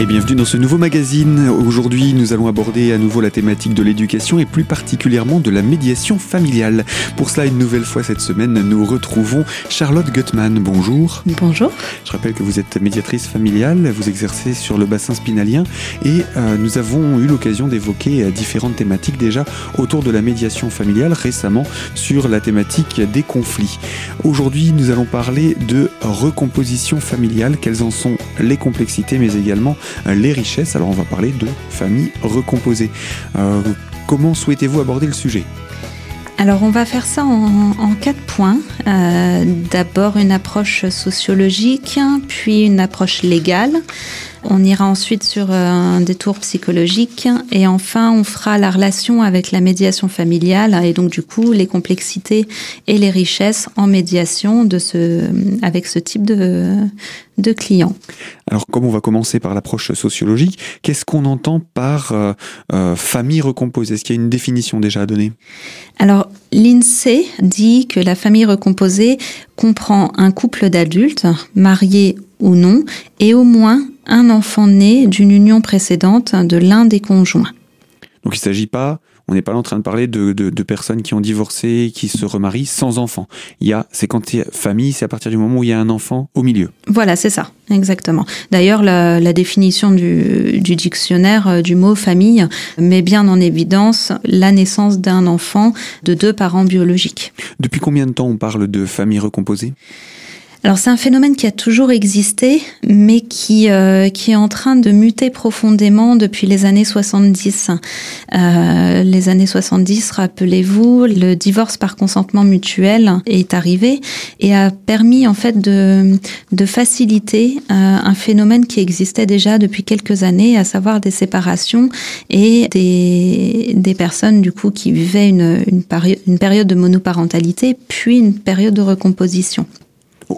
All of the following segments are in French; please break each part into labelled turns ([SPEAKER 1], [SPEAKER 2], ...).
[SPEAKER 1] Et bienvenue dans ce nouveau magazine. Aujourd'hui, nous allons aborder à nouveau la thématique de l'éducation et plus particulièrement de la médiation familiale. Pour cela, une nouvelle fois cette semaine, nous retrouvons Charlotte Gutmann. Bonjour.
[SPEAKER 2] Bonjour.
[SPEAKER 1] Je rappelle que vous êtes médiatrice familiale, vous exercez sur le bassin spinalien et euh, nous avons eu l'occasion d'évoquer euh, différentes thématiques déjà autour de la médiation familiale récemment sur la thématique des conflits. Aujourd'hui, nous allons parler de recomposition familiale, quelles en sont les complexités mais également euh, les richesses. Alors on va parler de famille recomposée. Euh, comment souhaitez-vous aborder le sujet?
[SPEAKER 2] Alors on va faire ça en, quatre points. Euh, d'abord une approche sociologique, puis une approche légale, on ira ensuite sur euh, un détour psychologique et enfin on fera la relation avec la médiation familiale et donc du coup les complexités et les richesses en médiation de ce, avec ce type de, de clients.
[SPEAKER 1] Alors comme on va commencer par l'approche sociologique, qu'est-ce qu'on entend par euh, euh, famille recomposée? Est-ce qu'il y a une définition déjà à donner?
[SPEAKER 2] Alors l'INSEE dit que la famille recomposée comprend un couple d'adultes, mariés ou non, et au moins un enfant né d'une union précédente de l'un des conjoints.
[SPEAKER 1] Donc il ne s'agit pas, on n'est pas en train de parler de, de, personnes qui ont divorcé, qui se remarient sans enfant. Il y a, c'est quand il y a famille, c'est à partir du moment où il y a un enfant au milieu.
[SPEAKER 2] Voilà, c'est ça, exactement. D'ailleurs, la, la, définition du, du dictionnaire euh, du mot famille met bien en évidence la naissance d'un enfant de deux parents biologiques.
[SPEAKER 1] Depuis combien de temps on parle de famille recomposée?
[SPEAKER 2] Alors c'est un phénomène qui a toujours existé, mais qui, euh, qui est en train de muter profondément depuis les années 70. Euh, les années 70, rappelez-vous, le divorce par consentement mutuel est arrivé et a permis en fait de, de faciliter euh, un phénomène qui existait déjà depuis quelques années, à savoir des séparations et des, des personnes du coup qui vivaient une, une, une période de monoparentalité puis une période de recomposition.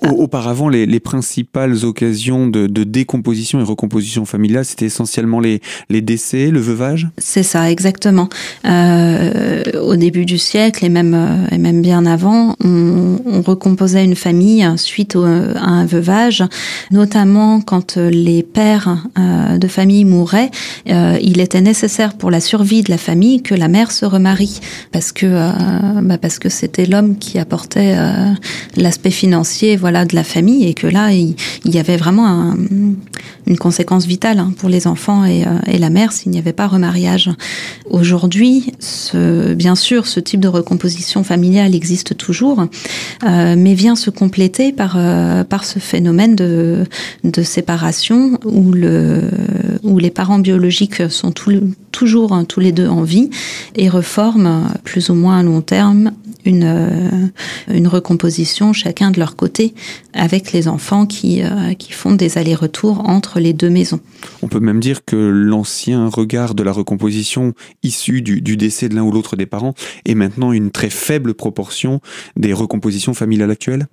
[SPEAKER 1] Auparavant, les, les, principales occasions de, décomposition et recomposition familiale, c'était essentiellement les, décès, le veuvage?
[SPEAKER 2] C'est ça, exactement. Euh, au début du siècle, et même, euh, et même bien avant, on, recomposait une famille suite à un veuvage, notamment quand les pères euh, de famille mouraient. Euh, il était nécessaire pour la survie de la famille que la mère se remarie, parce que euh, bah parce que c'était l'homme qui apportait euh, l'aspect financier de la famille et que là il, y avait vraiment une conséquence vitale hein, pour les enfants et, euh, et la mère s'il n'y avait pas remariage. Aujourd'hui, ce, bien sûr, ce type de recomposition familiale existe toujours, euh, mais vient se compléter par euh, par ce phénomène de, de séparation où le où les parents biologiques sont toujours hein, tous les deux en vie et reforment plus ou moins à long terme une, euh, une recomposition chacun de leur côté avec les enfants qui, euh, qui font des allers-retours entre les deux maisons.
[SPEAKER 1] On peut même dire que l'ancien regard de la recomposition issue du, du décès de l'un ou l'autre des parents est maintenant une très faible proportion des recompositions familiales actuelles?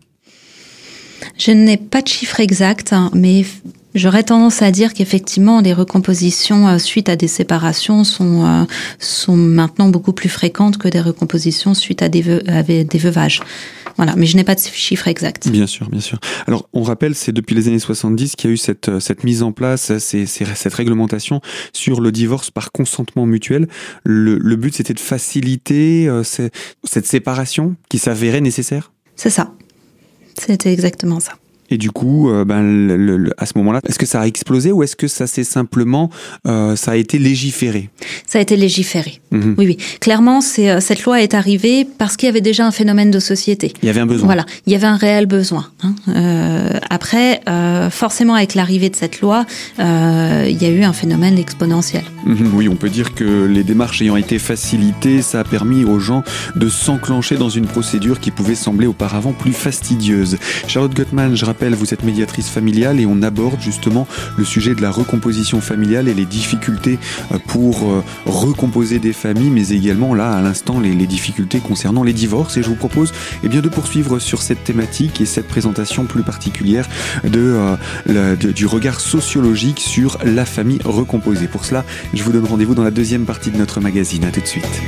[SPEAKER 2] Je n'ai pas de chiffre exact, hein, mais J'aurais tendance à dire qu'effectivement, les recompositions euh, suite à des séparations sont, euh, sont maintenant beaucoup plus fréquentes que des recompositions suite à des, des veuvages. Voilà, mais je n'ai pas de chiffre exact.
[SPEAKER 1] Bien sûr, bien sûr. Alors, on rappelle, c'est depuis les années 70 qu'il y a eu cette, euh, cette mise en place, ces, ces, cette réglementation sur le divorce par consentement mutuel. Le, le but, c'était de faciliter cette séparation qui s'avérait nécessaire?
[SPEAKER 2] C'est ça. C'était exactement ça.
[SPEAKER 1] Et du coup, euh, ben, le, le, à ce moment-là, est-ce que ça a explosé ou est-ce que ça s'est simplement, euh, ça a été légiféré?
[SPEAKER 2] Ça a été légiféré. Mmh. Oui, oui. Clairement, c'est euh, cette loi est arrivée parce qu'il y avait déjà un phénomène de société.
[SPEAKER 1] Il y avait un besoin.
[SPEAKER 2] Voilà, il y avait un réel besoin. Hein. Euh, après, forcément, avec l'arrivée de cette loi, il y a eu un phénomène exponentiel.
[SPEAKER 1] Mmh, oui, on peut dire que les démarches ayant été facilitées, ça a permis aux gens de s'enclencher dans une procédure qui pouvait sembler auparavant plus fastidieuse. Charlotte Gottman, je rappelle, vous êtes médiatrice familiale et on aborde justement le sujet de la recomposition familiale et les difficultés euh, pour euh, recomposer des familles, mais également là, à l'instant, les, difficultés concernant les divorces. Et je vous propose eh bien, de poursuivre sur cette thématique et cette présentation plus particulière euh, de, du regard sociologique sur la famille recomposée. Pour cela, je vous donne rendez-vous dans la deuxième partie de notre magazine. À tout de suite.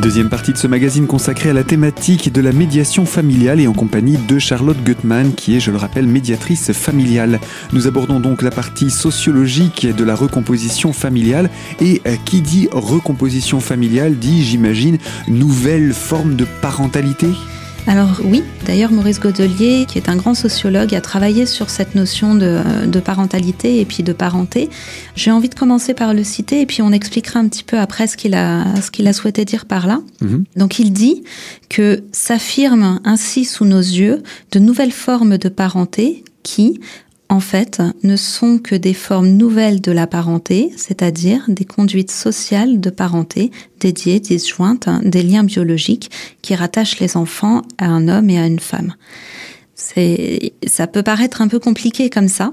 [SPEAKER 1] Deuxième partie de ce magazine consacré à la thématique de la médiation familiale et en compagnie de Charlotte Gutmann qui est, je le rappelle, médiatrice familiale. Nous abordons donc la partie sociologique de la recomposition familiale et euh, qui dit recomposition familiale dit, j'imagine, nouvelle forme de parentalité?
[SPEAKER 2] Alors oui, d'ailleurs Maurice Godelier, qui est un grand sociologue, a travaillé sur cette notion de, parentalité et puis de parenté. J'ai envie de commencer par le citer et puis on expliquera un petit peu après ce qu'il a, ce qu'il a souhaité dire par là. Mhm. Donc il dit que s'affirment ainsi sous nos yeux de nouvelles formes de parenté qui, en fait, ne sont que des formes nouvelles de la parenté, c'est-à-dire des conduites sociales de parenté dédiées, disjointes, des liens biologiques qui rattachent les enfants à un homme et à une femme. C'est, ça peut paraître un peu compliqué comme ça,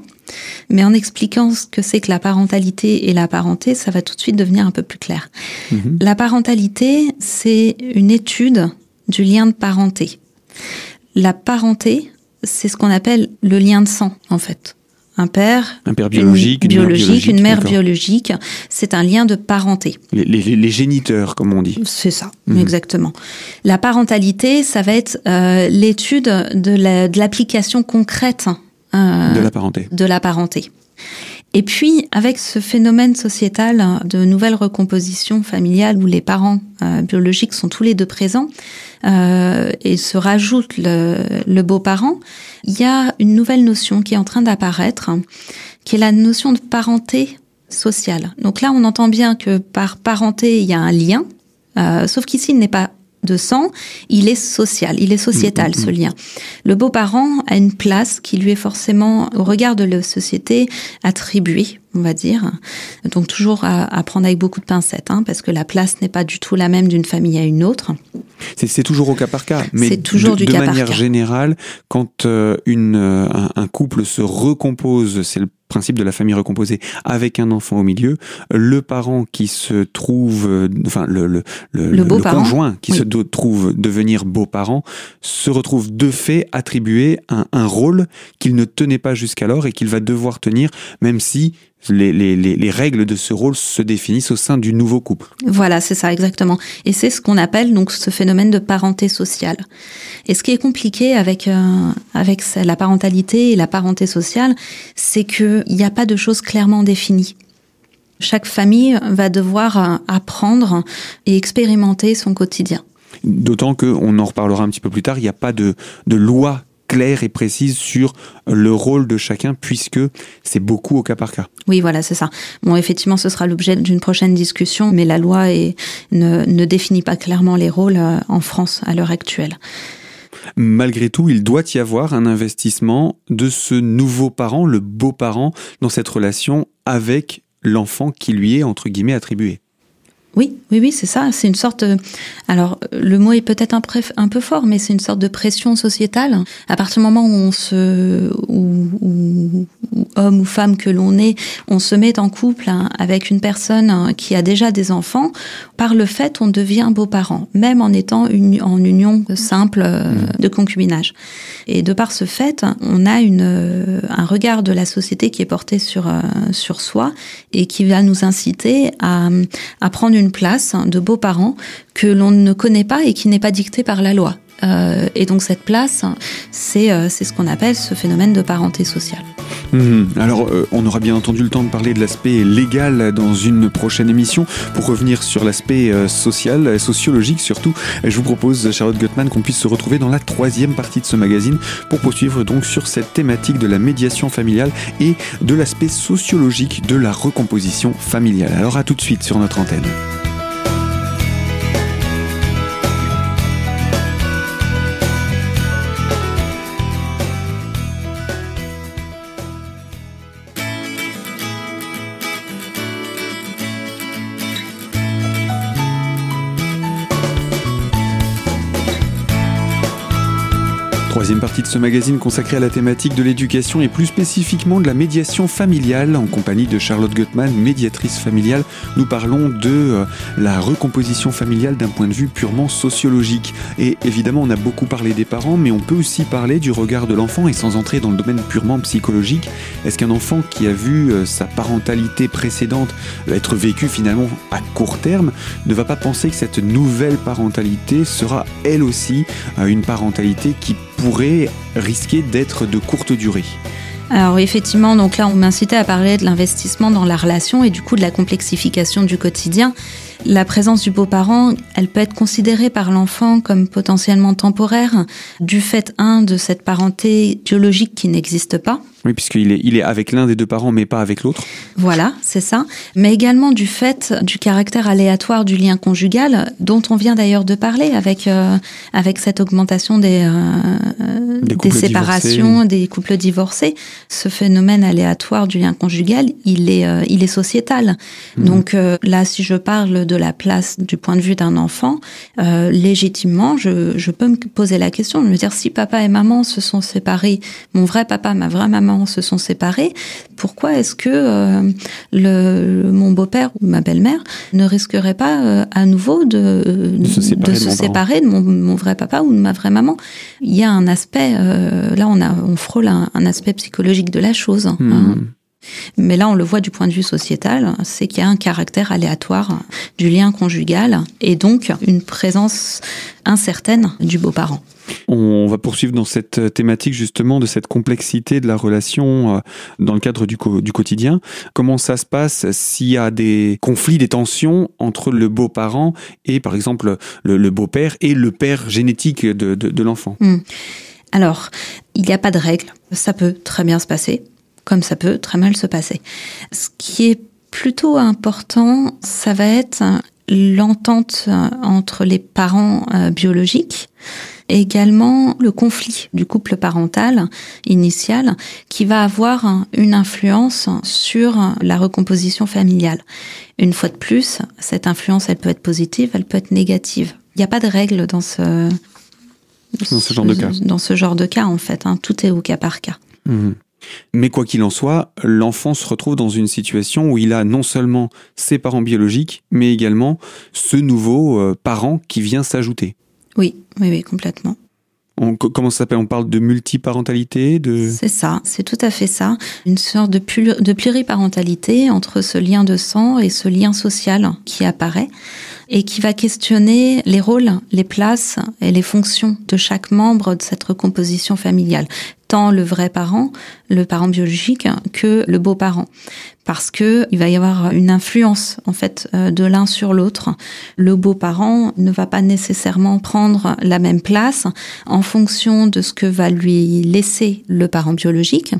[SPEAKER 2] mais en expliquant ce que c'est que la parentalité et la parenté, ça va tout de suite devenir un peu plus clair. Mhm. La parentalité, c'est une étude du lien de parenté. La parenté, c'est ce qu'on appelle le lien de sang, en fait. Un père,
[SPEAKER 1] un père biologique,
[SPEAKER 2] une, biologique, une mère biologique, c'est un lien de parenté.
[SPEAKER 1] Les, géniteurs, comme on dit.
[SPEAKER 2] C'est ça, mhm. exactement. La parentalité, ça va être euh, l'étude de l'application concrète
[SPEAKER 1] euh, de la parenté.
[SPEAKER 2] De la parenté. Et puis, avec ce phénomène sociétal de nouvelle recomposition familiale où les parents euh, biologiques sont tous les deux présents euh, et se rajoute le, beau-parent, il y a une nouvelle notion qui est en train d'apparaître, qui est la notion de parenté sociale. Donc là, on entend bien que par parenté, il y a un lien, euh, sauf qu'ici, il n'est pas de sang, il est social, il est sociétal, mm, mm, ce mm. lien. Le beau-parent a une place qui lui est forcément, au regard de la société, attribuée, on va dire. Donc toujours à, prendre avec beaucoup de pincettes, hein, parce que la place n'est pas du tout la même d'une famille à une autre.
[SPEAKER 1] C'est toujours au cas par cas, mais toujours de, de manière générale, quand euh, une, euh, un, couple se recompose, c'est le principe de la famille recomposée avec un enfant au milieu, le parent qui se trouve, euh, enfin le, le, le, conjoint qui se trouve devenir beau-parent, se retrouve de fait attribué un, un rôle qu'il ne tenait pas jusqu'alors et qu'il va devoir tenir, même si les, les, les, règles de ce rôle se définissent au sein du nouveau couple.
[SPEAKER 2] Voilà, c'est ça exactement. Et c'est ce qu'on appelle donc ce phénomène de parenté sociale. Et ce qui est compliqué avec euh, avec la parentalité et la parenté sociale, c'est qu'il n'y a pas de choses clairement définies. Chaque famille va devoir euh, apprendre et expérimenter son quotidien.
[SPEAKER 1] D'autant qu'on en reparlera un petit peu plus tard, il n'y a pas de, de loi claire et précise sur le rôle de chacun puisque c'est beaucoup au cas par cas.
[SPEAKER 2] Oui, voilà, c'est ça. Bon, effectivement, ce sera l'objet d'une prochaine discussion, mais la loi est, ne, ne définit pas clairement les rôles euh, en France à l'heure actuelle.
[SPEAKER 1] Malgré tout, il doit y avoir un investissement de ce nouveau parent, le beau-parent, dans cette relation avec l'enfant qui lui est, entre guillemets, attribué.
[SPEAKER 2] Oui, oui, oui, c'est ça. C'est une sorte. alors, le mot est peut-être un, un, peu fort, mais c'est une sorte de pression sociétale. À partir du moment où on se, où, homme ou femme que l'on est, on se met en couple hein, avec une personne hein, qui a déjà des enfants. Par le fait, on devient beau-parent, même en étant une, en union simple euh, mmh. de concubinage. Et de par ce fait, on a une, euh, un regard de la société qui est porté sur euh, sur soi et qui va nous inciter à, à prendre une place de beaux-parents que l'on ne connaît pas et qui n'est pas dictée par la loi. Euh, et donc cette place, c'est euh, ce qu'on appelle ce phénomène de parenté sociale.
[SPEAKER 1] Mhm. Alors, euh, on aura bien entendu le temps de parler de l'aspect légal dans une prochaine émission. Pour revenir sur l'aspect social, sociologique surtout, je vous propose, Charlotte Gottman, qu'on puisse se retrouver dans la troisième partie de ce magazine pour poursuivre donc sur cette thématique de la médiation familiale et de l'aspect sociologique de la recomposition familiale. Alors, à tout de suite sur notre antenne. Troisième partie de ce magazine consacrée à la thématique de l'éducation et plus spécifiquement de la médiation familiale en compagnie de Charlotte Gottman, médiatrice familiale. Nous parlons de euh, la recomposition familiale d'un point de vue purement sociologique. Et évidemment, on a beaucoup parlé des parents, mais on peut aussi parler du regard de l'enfant et sans entrer dans le domaine purement psychologique. Est-ce qu'un enfant qui a vu euh, sa parentalité précédente être vécue finalement à court terme ne va pas penser que cette nouvelle parentalité sera elle aussi euh, une parentalité qui pourrait risquer d'être de courte durée.
[SPEAKER 2] Alors effectivement, donc là on m'incitait à parler de l'investissement dans la relation et du coup de la complexification du quotidien. La présence du beau-parent, elle peut être considérée par l'enfant comme potentiellement temporaire du fait, un, de cette parenté biologique qui n'existe pas.
[SPEAKER 1] Oui, puisqu'il est, il est avec l'un des deux parents, mais pas avec l'autre.
[SPEAKER 2] Voilà, c'est ça. Mais également du fait du caractère aléatoire du lien conjugal, dont on vient d'ailleurs de parler avec, euh, avec cette augmentation des, euh, des, séparations, des couples divorcés. Ce phénomène aléatoire du lien conjugal, il est, euh, il est sociétal. Mmh. Donc là, si je parle de la place du point de vue d'un enfant, légitimement, je, je peux me poser la question de me dire si papa et maman se sont séparés, mon vrai papa, ma vraie maman, se sont séparés, pourquoi est-ce que euh, le, mon beau-père ou ma belle-mère ne risquerait pas euh, à nouveau de,
[SPEAKER 1] de se séparer,
[SPEAKER 2] de, mon, vrai papa ou de ma vraie maman? Il y a un aspect, euh, là on, a, on frôle un, aspect psychologique de la chose. Hein. Mais là, on le voit du point de vue sociétal, c'est qu'il y a un caractère aléatoire du lien conjugal et donc une présence incertaine du beau-parent.
[SPEAKER 1] On va poursuivre dans cette thématique justement de cette complexité de la relation euh, dans le cadre du, quotidien. Comment ça se passe s'il y a des conflits, des tensions entre le beau-parent et par exemple le, beau-père et le père génétique de, l'enfant? Hmm.
[SPEAKER 2] Alors, il n'y a pas de règle. Ça peut très bien se passer, comme ça peut très mal se passer. Ce qui est plutôt important, ça va être l'entente entre les parents euh, biologiques et également le conflit du couple parental initial qui va avoir une influence sur la recomposition familiale. Une fois de plus, cette influence, elle peut être positive, elle peut être négative. Il n'y a pas de règle dans ce,
[SPEAKER 1] dans ce genre de cas.
[SPEAKER 2] Dans ce genre de cas, en fait. Hein. Tout est au cas par cas.
[SPEAKER 1] Mmh. Mais quoi qu'il en soit, l'enfant se retrouve dans une situation où il a non seulement ses parents biologiques, mais également ce nouveau euh, parent qui vient s'ajouter.
[SPEAKER 2] Oui, oui, oui, complètement.
[SPEAKER 1] On, comment ça s'appelle? On parle de multiparentalité de...
[SPEAKER 2] C'est ça, c'est tout à fait ça. Une sorte de, de pluriparentalité entre ce lien de sang et ce lien social qui apparaît et qui va questionner les rôles, les places et les fonctions de chaque membre de cette recomposition familiale tant le vrai parent, le parent biologique, que le beau-parent. Parce que il va y avoir une influence, en fait, euh, de l'un sur l'autre. Le beau-parent ne va pas nécessairement prendre la même place en fonction de ce que va lui laisser le parent biologique,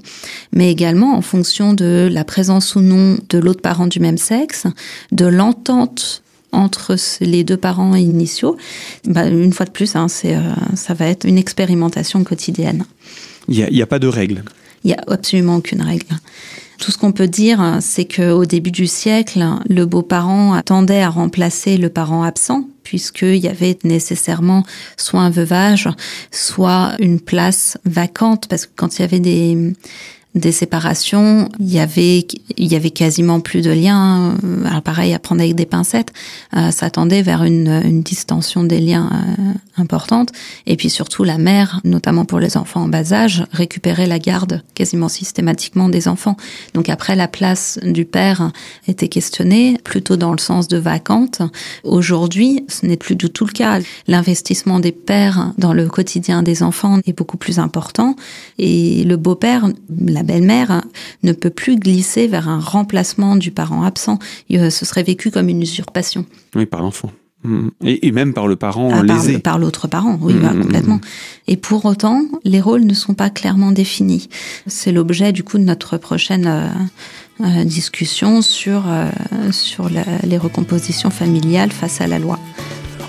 [SPEAKER 2] mais également en fonction de la présence ou non de l'autre parent du même sexe, de l'entente entre les deux parents initiaux, bah, une fois de plus, hein, euh, ça va être une expérimentation quotidienne.
[SPEAKER 1] Il n'y a, pas de règle.
[SPEAKER 2] Il n'y a absolument aucune règle. Tout ce qu'on peut dire, c'est qu'au début du siècle, le beau-parent tendait à remplacer le parent absent, puisqu'il y avait nécessairement soit un veuvage, soit une place vacante, parce que quand il y avait des, des séparations, il y avait il y avait quasiment plus de liens. Alors pareil, à prendre avec des pincettes, euh, ça tendait vers une, une distension des liens euh, importante. Et puis surtout, la mère, notamment pour les enfants en bas âge, récupérait la garde quasiment systématiquement des enfants. Donc après, la place du père était questionnée, plutôt dans le sens de vacante. Aujourd'hui, ce n'est plus du tout le cas. L'investissement des pères dans le quotidien des enfants est beaucoup plus important. Et le beau-père, belle-mère ne peut plus glisser vers un remplacement du parent absent. Ce serait vécu comme une usurpation.
[SPEAKER 1] Oui, par l'enfant. Mm. Et, même par le parent ah,
[SPEAKER 2] lésé. Par, l'autre parent, oui, bah, mm, mm, complètement. Et pour autant, les rôles ne sont pas clairement définis. C'est l'objet du coup de notre prochaine euh, euh, discussion sur, euh, sur les recompositions familiales face à la loi.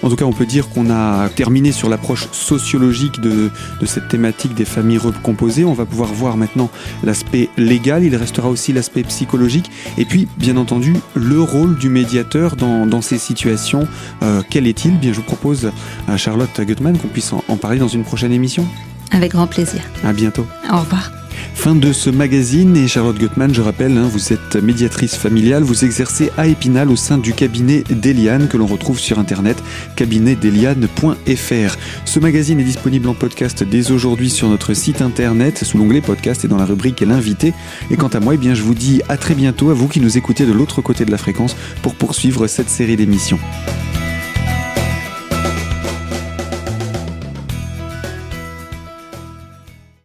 [SPEAKER 1] En tout cas, on peut dire qu'on a terminé sur l'approche sociologique de, cette thématique des familles recomposées. On va pouvoir voir maintenant l'aspect légal, il restera aussi l'aspect psychologique, et puis, bien entendu, le rôle du médiateur dans, ces situations. Euh, quel est-il? Bien, je vous propose à Charlotte Gutmann qu'on puisse en parler dans une prochaine émission.
[SPEAKER 2] Avec grand plaisir.
[SPEAKER 1] À bientôt.
[SPEAKER 2] Au revoir.
[SPEAKER 1] Fin de ce magazine et Charlotte Gottman, je rappelle, hein, vous êtes médiatrice familiale, vous exercez à Épinal au sein du cabinet d'Eliane que l'on retrouve sur internet cabinetdeliane.fr. Ce magazine est disponible en podcast dès aujourd'hui sur notre site internet sous l'onglet podcast et dans la rubrique l'invité. Et quant à moi, eh bien, je vous dis à très bientôt à vous qui nous écoutez de l'autre côté de la fréquence pour poursuivre cette série d'émissions.